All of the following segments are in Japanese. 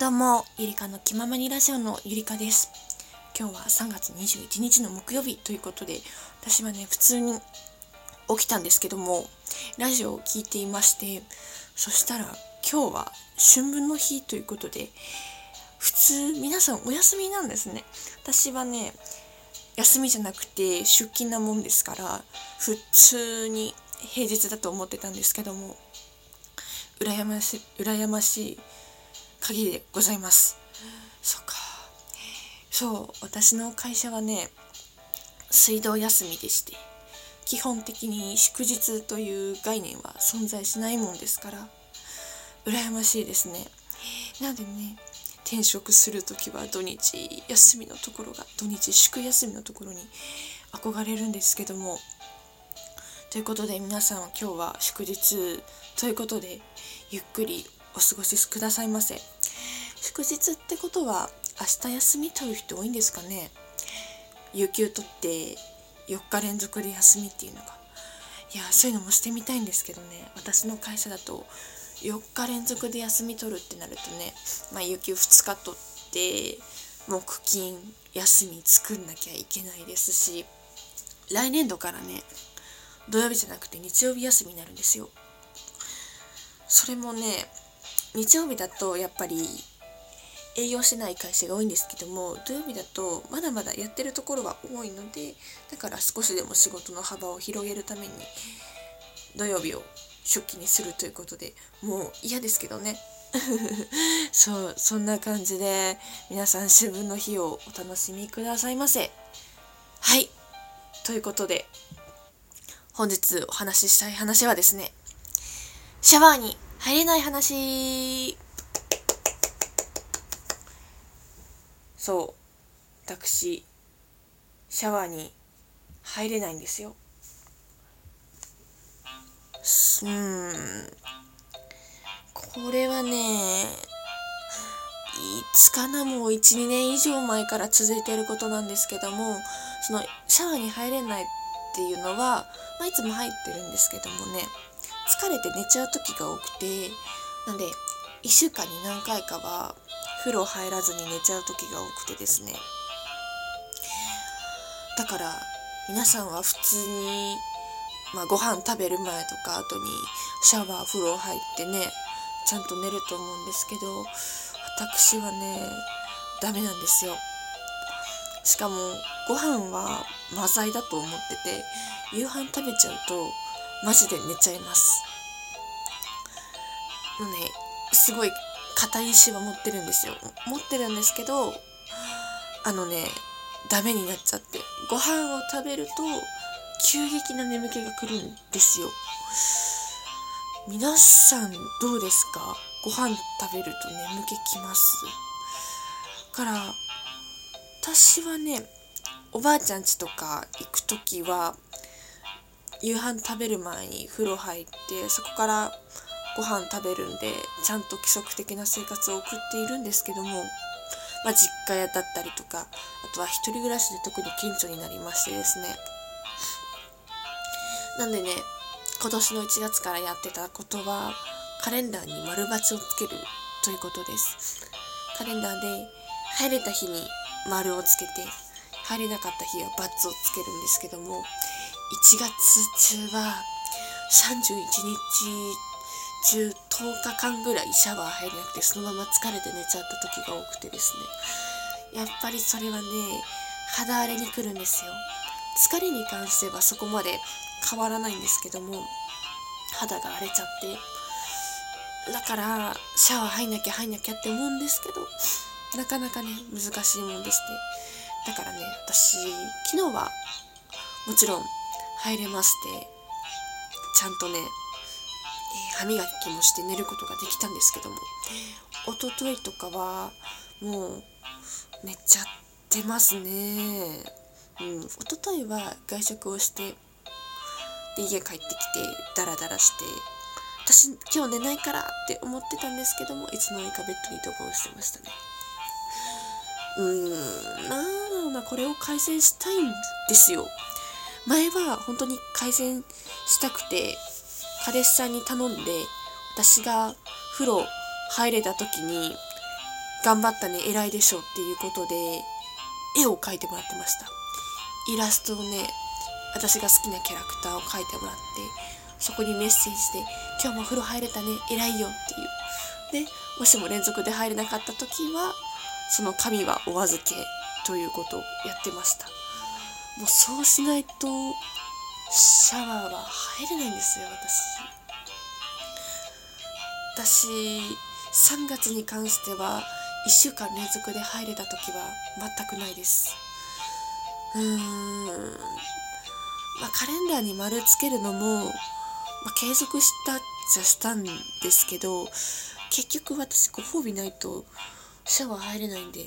どうも、ゆりかの気ままにラジオのゆりかです。今日は3月21日の木曜日ということで、私はね、普通に起きたんですけども、ラジオを聞いていまして、そしたら今日は春分の日ということで、普通皆さんお休みなんですね。私はね、休みじゃなくて出勤なもんですから、普通に平日だと思ってたんですけども、羨ましい、羨ましい限りでございます。そうか。そう、私の会社はね、水道休みでして、基本的に祝日という概念は存在しないもんですから、羨ましいですね。なんでね、転職する時は土日休みのところが、土日祝休みのところに憧れるんですけども、ということで皆さん今日は祝日ということでゆっくりお過ごしくださいませ。祝日ってことは明日休みという人多いんですかね。有給取って4日連続で休みっていうのが。いやそういうのもしてみたいんですけどね。私の会社だと4日連続で休み取るってなるとね、まあ、有給2日取って木金休み作んなきゃいけないですし来年度からね土曜日じゃなくて日曜日休みになるんですよ。それもね日曜日だとやっぱり営業してない会社が多いんですけども土曜日だとまだまだやってるところは多いのでだから少しでも仕事の幅を広げるために土曜日を出勤にするということでもう嫌ですけどね。そうそんな感じで皆さん春分の日をお楽しみくださいませ。はい。ということで本日お話ししたい話はですねシャワーに入れない話。そう。私シャワーに入れないんですよ。うん。これはねいつかなもう12年以上前から続いていることなんですけどもそのシャワーに入れないっていうのは、まあ、いつも入ってるんですけどもね。疲れて寝ちゃう時が多くてなんで1週間に何回かは風呂入らずに寝ちゃう時が多くてですね。だから皆さんは普通に、まあ、ご飯食べる前とか後にシャワー風呂入ってねちゃんと寝ると思うんですけど私はねダメなんですよ。しかもご飯はマザイだと思ってて夕飯食べちゃうとマジで寝ちゃいます。のねすごい硬い意志は持ってるんですよ。持ってるんですけどあのねダメになっちゃって。ご飯を食べると急激な眠気が来るんですよ。皆さんどうですか？ご飯食べると眠気きます？から私はねおばあちゃん家とか行く時は夕飯食べる前に風呂入ってそこからご飯食べるんでちゃんと規則的な生活を送っているんですけども、まあ、実家やだったりとかあとは一人暮らしで特に顕著になりましてですね。なんでね今年の1月からやってたことはカレンダーに丸バツをつけるということです。カレンダーで入れた日に丸をつけて入れなかった日はバツをつけるんですけども1月中は31日中10日間ぐらいシャワー入れなくてそのまま疲れて寝ちゃった時が多くてですね。やっぱりそれはね肌荒れに来るんですよ。疲れに関してはそこまで変わらないんですけども肌が荒れちゃって。だからシャワー入んなきゃ入んなきゃって思うんですけどなかなかね難しいもんですね。だからね私昨日はもちろん入れましてちゃんとね、えー歯磨きもして寝ることができたんですけども一昨日とかはもう寝ちゃってますね。うん一昨日は外食をしてで家帰ってきてダラダラして私今日寝ないからって思ってたんですけどもいつの間にかベッドにドボンしてましたね。うーんなんだろうなこれを改善したいんですよ。前は本当に改善したくて彼氏さんに頼んで私が風呂入れた時に頑張ったね偉いでしょっていうことで絵を描いてもらってました。イラストをね私が好きなキャラクターを描いてもらってそこにメッセージで「今日も風呂入れたね偉いよ」っていう。でもしも連続で入れなかった時はその紙はお預けということをやってました。もうそうしないとシャワーは入れないんですよ私。私3月に関しては1週間連続で入れた時は全くないです。うーん。まあカレンダーに丸つけるのも、まあ、継続したっちゃしたんですけど結局私ご褒美ないとシャワー入れないんで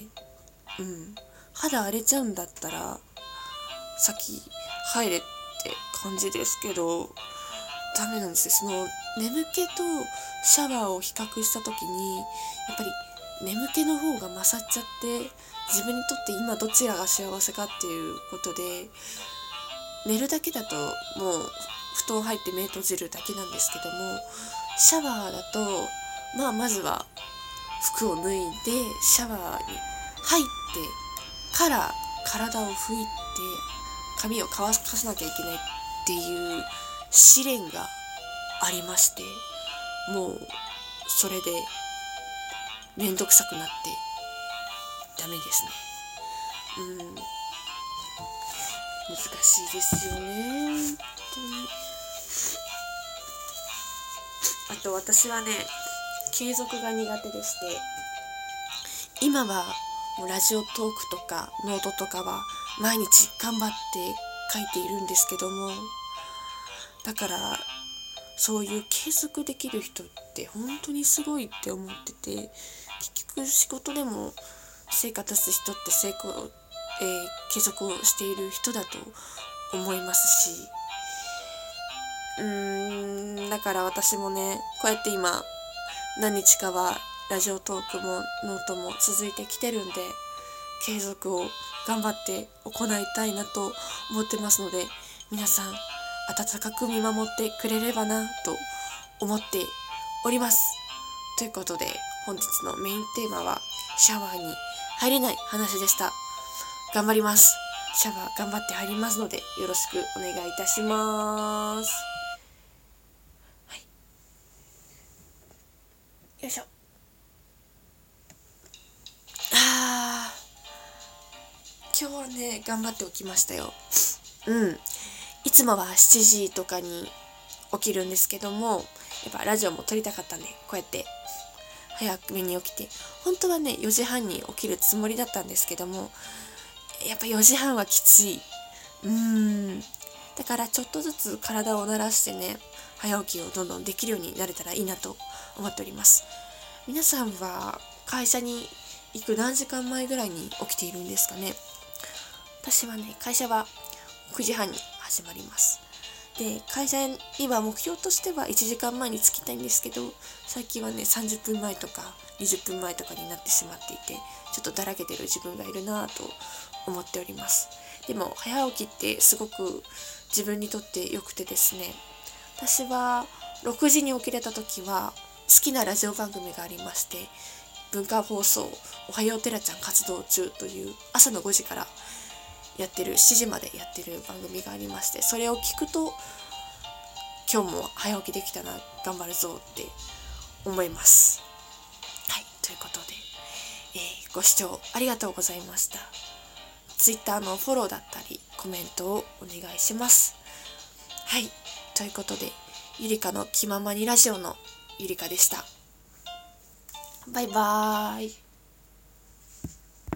うん。肌荒れちゃうんだったら先入れって感じですけどダメなんですよ。その眠気とシャワーを比較した時にやっぱり眠気の方が勝っちゃって自分にとって今どちらが幸せかっていうことで寝るだけだともう布団入って目閉じるだけなんですけどもシャワーだとまあまずは服を脱いでシャワーに入ってから体を拭いて髪を乾かさなきゃいけないっていう試練がありましてもうそれでめんどくさくなってダメですね。うん。難しいですよね本当に。あと私はね継続が苦手でして今はもうラジオトークとかノートとかは毎日頑張って書いているんですけども。だからそういう継続できる人って本当にすごいって思ってて結局仕事でも成果立つ人って成功、えー、継続をしている人だと思いますし。うーんだから私もねこうやって今何日かは Radiotalk もノートも続いてきてるんで継続を頑張って行いたいなと思ってますので皆さん温かく見守ってくれればなと思っております。ということで本日のメインテーマはシャワーに入れない話でした。頑張ります。シャワー頑張って入りますのでよろしくお願いいたします。はい。よいしょ。今日はね頑張っておきましたよ。うん。いつもは7時とかに起きるんですけどもやっぱラジオも撮りたかったんでこうやって早めに起きて。本当はね4時半に起きるつもりだったんですけどもやっぱ4時半はきつい。うーん。だからちょっとずつ体を慣らしてね早起きをどんどんできるようになれたらいいなと思っております。皆さんは会社に行く何時間前ぐらいに起きているんですかね？私はね会社は9時半に始まります。で会社には目標としては1時間前に着きたいんですけど最近はね30分前とか20分前とかになってしまっていてちょっとだらけてる自分がいるなぁと思っております。でも早起きってすごく自分にとって良くてですね私は6時に起きれた時は好きなラジオ番組がありまして文化放送「おはようてらちゃん活動中」という朝の5時からやってる7時までやってる番組がありましてそれを聞くと今日も早起きできたら頑張るぞって思います。はいということで、えー、ご視聴ありがとうございました。Twitter のフォローだったりコメントをお願いします。はいということでゆりかの気ままにラジオのゆりかでした。バイバーイ。